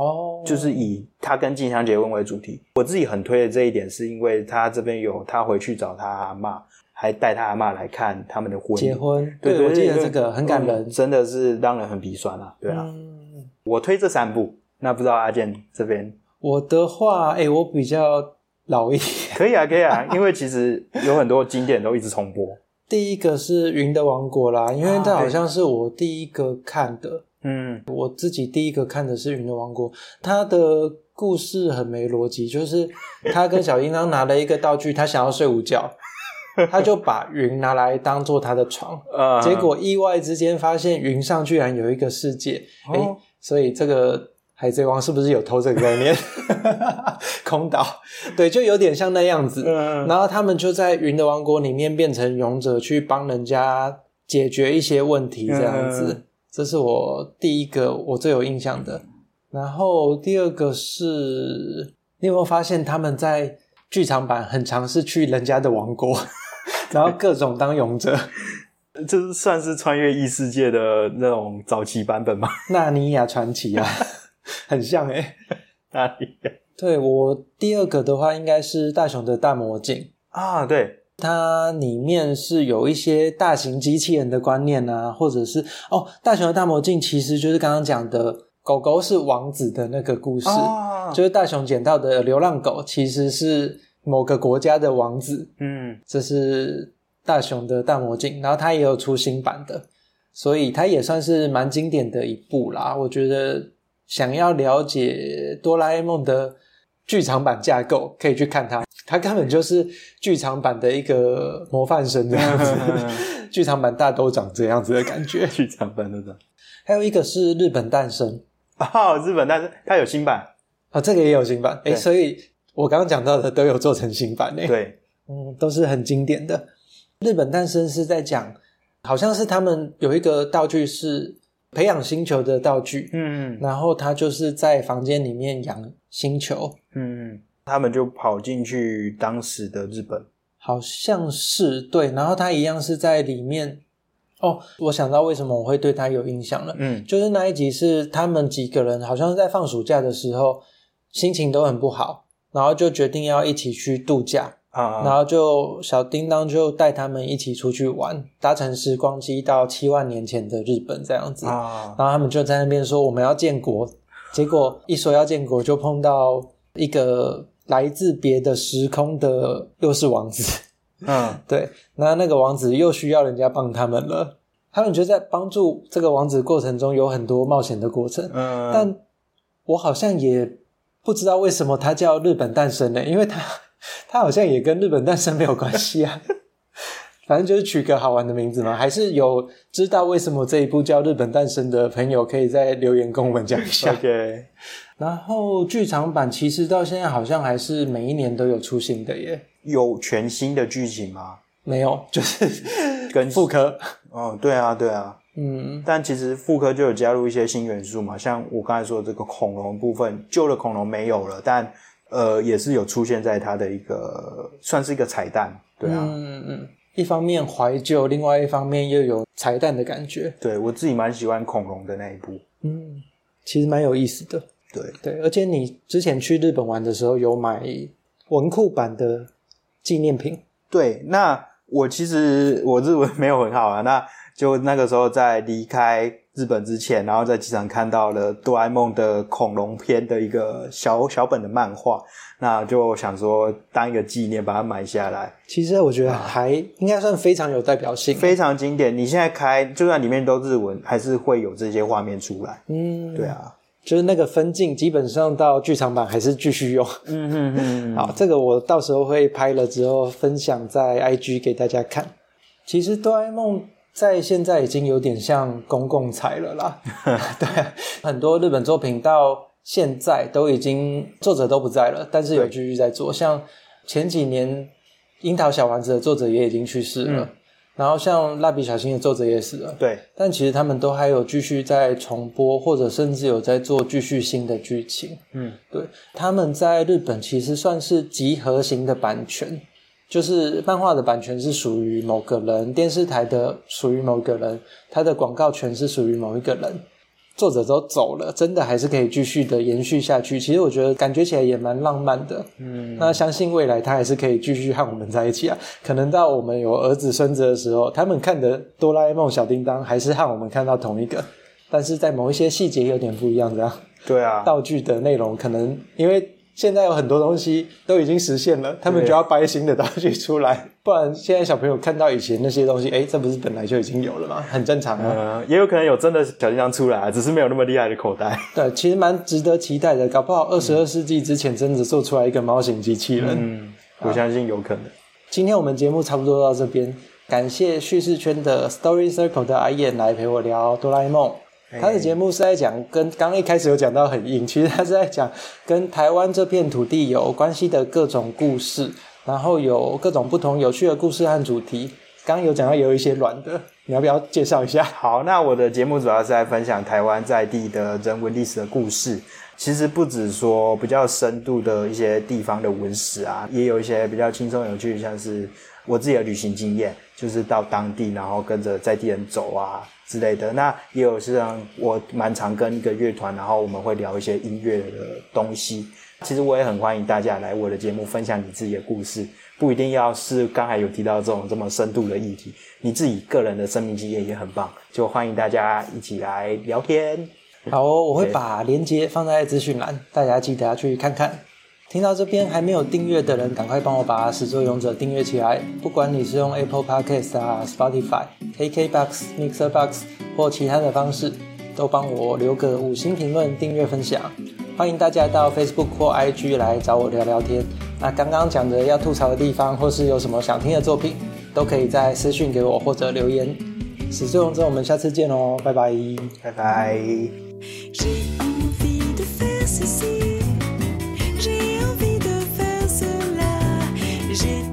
哦，就是以他跟静香结婚为主题。我自己很推的这一点是因为他这边有他回去找他阿妈，还带他阿妈来看他们的婚结婚。对，对，我记得这个很感人，嗯，真的是让人很鼻酸啊。对啊，嗯，我推这三部，那不知道阿健这边。我的话，哎、欸，我比较老一点，可以啊，可以啊，因为其实有很多经典都一直重播。*laughs* 第一个是《云的王国》啦，因为它好像是我第一个看的。嗯，我自己第一个看的是《云的王国》，它的故事很没逻辑，*laughs* 就是他跟小叮当拿了一个道具，他想要睡午觉，*laughs* 他就把云拿来当做他的床，*laughs* 结果意外之间发现云上居然有一个世界，哎、欸，所以这个。海贼王是不是有偷这个概念？空岛，对，就有点像那样子。嗯，然后他们就在云的王国里面变成勇者，去帮人家解决一些问题，这样子。嗯。这是我第一个我最有印象的。然后第二个是，你有没有发现他们在剧场版很尝试去人家的王国，然后各种当勇者。*laughs* 这是算是穿越异世界的那种早期版本吗？*laughs* 纳尼亚传奇啊。*laughs* 很像诶、欸、哪里？对，我第二个的话，应该是大雄的大魔镜啊。对，它里面是有一些大型机器人的观念啊，或者是哦，大雄的大魔镜其实就是刚刚讲的狗狗是王子的那个故事，啊、就是大雄捡到的流浪狗其实是某个国家的王子。嗯，这是大雄的大魔镜，然后它也有出新版的，所以它也算是蛮经典的一部啦。我觉得。想要了解哆啦 A 梦的剧场版架构，可以去看它。它根本就是剧场版的一个模范生这样子，*laughs* 剧场版大都长这样子的感觉。*laughs* 剧场版的长。还有一个是日本诞生哦，日本诞生它有新版啊、哦，这个也有新版诶，所以我刚刚讲到的都有做成新版诶。对，嗯，都是很经典的。日本诞生是在讲，好像是他们有一个道具是。培养星球的道具，嗯，然后他就是在房间里面养星球，嗯，他们就跑进去当时的日本，好像是对，然后他一样是在里面，哦，我想到为什么我会对他有印象了，嗯，就是那一集是他们几个人好像是在放暑假的时候，心情都很不好，然后就决定要一起去度假。啊，然后就小叮当就带他们一起出去玩，搭乘时光机到七万年前的日本这样子。啊，然后他们就在那边说我们要建国，结果一说要建国，就碰到一个来自别的时空的又是王子。嗯，*laughs* 对，那那个王子又需要人家帮他们了。他们就在帮助这个王子过程中有很多冒险的过程。嗯，但我好像也不知道为什么他叫日本诞生呢？因为他。*laughs* 他好像也跟日本诞生没有关系啊，反正就是取个好玩的名字嘛。还是有知道为什么这一部叫日本诞生的朋友，可以在留言跟我们讲一下。OK。然后剧场版其实到现在好像还是每一年都有出新的耶。有全新的剧情吗？没有，就是跟 *laughs* 妇科。哦，对啊，对啊。嗯，但其实妇科就有加入一些新元素嘛，像我刚才说的这个恐龙部分，旧的恐龙没有了，但。呃，也是有出现在它的一个，算是一个彩蛋，对啊，嗯嗯，一方面怀旧，另外一方面又有彩蛋的感觉。对，我自己蛮喜欢恐龙的那一部，嗯，其实蛮有意思的。对对，而且你之前去日本玩的时候有买文库版的纪念品？对，那我其实我日文没有很好啊，那就那个时候在离开日本之前，然后在机场看到了哆啦 A 梦的恐龙篇的一个小小本的漫画，那就想说当一个纪念把它买下来。其实我觉得还应该算非常有代表性，非常经典。你现在开，就算里面都日文，还是会有这些画面出来。嗯，对啊。就是那个分镜，基本上到剧场版还是继续用。嗯嗯嗯。好，这个我到时候会拍了之后分享在 IG 给大家看。其实哆啦 A 梦在现在已经有点像公共财了啦。*laughs* 对，很多日本作品到现在都已经作者都不在了，但是有继续在做。像前几年《樱桃小丸子》的作者也已经去世了。嗯然后像蜡笔小新的作者也死了，对，但其实他们都还有继续在重播，或者甚至有在做继续新的剧情。嗯，对，他们在日本其实算是集合型的版权，就是漫画的版权是属于某个人，电视台的属于某个人，它的广告权是属于某一个人。作者都走了，真的还是可以继续的延续下去。其实我觉得感觉起来也蛮浪漫的。嗯，那相信未来他还是可以继续和我们在一起啊。可能到我们有儿子孙子的时候，他们看的哆啦 A 梦、小叮当还是和我们看到同一个，但是在某一些细节有点不一样，这样。对啊，道具的内容可能因为。现在有很多东西都已经实现了，他们就要掰新的道具出来，*laughs* 不然现在小朋友看到以前那些东西，诶，这不是本来就已经有了吗？很正常啊。嗯，也有可能有真的小金刚出来，只是没有那么厉害的口袋。*laughs* 对，其实蛮值得期待的，搞不好二十二世纪之前真的做出来一个猫型机器人。嗯，我相信有可能。今天我们节目差不多到这边，感谢叙事圈的 Story Circle 的阿燕来陪我聊哆啦 A 梦。他的节目是在讲跟刚一开始有讲到很硬，*laughs* 其实他是在讲跟台湾这片土地有关系的各种故事，然后有各种不同有趣的故事和主题。刚刚有讲到有一些软的，你要不要介绍一下？好，那我的节目主要是在分享台湾在地的人文历史的故事。其实不止说比较深度的一些地方的文史啊，也有一些比较轻松有趣，像是我自己的旅行经验，就是到当地然后跟着在地人走啊。之类的，那也有是让我蛮常跟一个乐团，然后我们会聊一些音乐的东西。其实我也很欢迎大家来我的节目分享你自己的故事，不一定要是刚才有提到这种这么深度的议题，你自己个人的生命经验也很棒，就欢迎大家一起来聊天。好哦，我会把链接放在资讯栏，大家记得要去看看。听到这边还没有订阅的人，赶快帮我把始作俑者订阅起来。不管你是用 Apple Podcast 啊、Spotify、KKBox、Mixer Box 或其他的方式，都帮我留个五星评论、订阅分享。欢迎大家到 Facebook 或 IG 来找我聊聊天。那刚刚讲的要吐槽的地方，或是有什么想听的作品，都可以在私讯给我或者留言。始作俑者，我们下次见哦，拜拜，拜拜。J'ai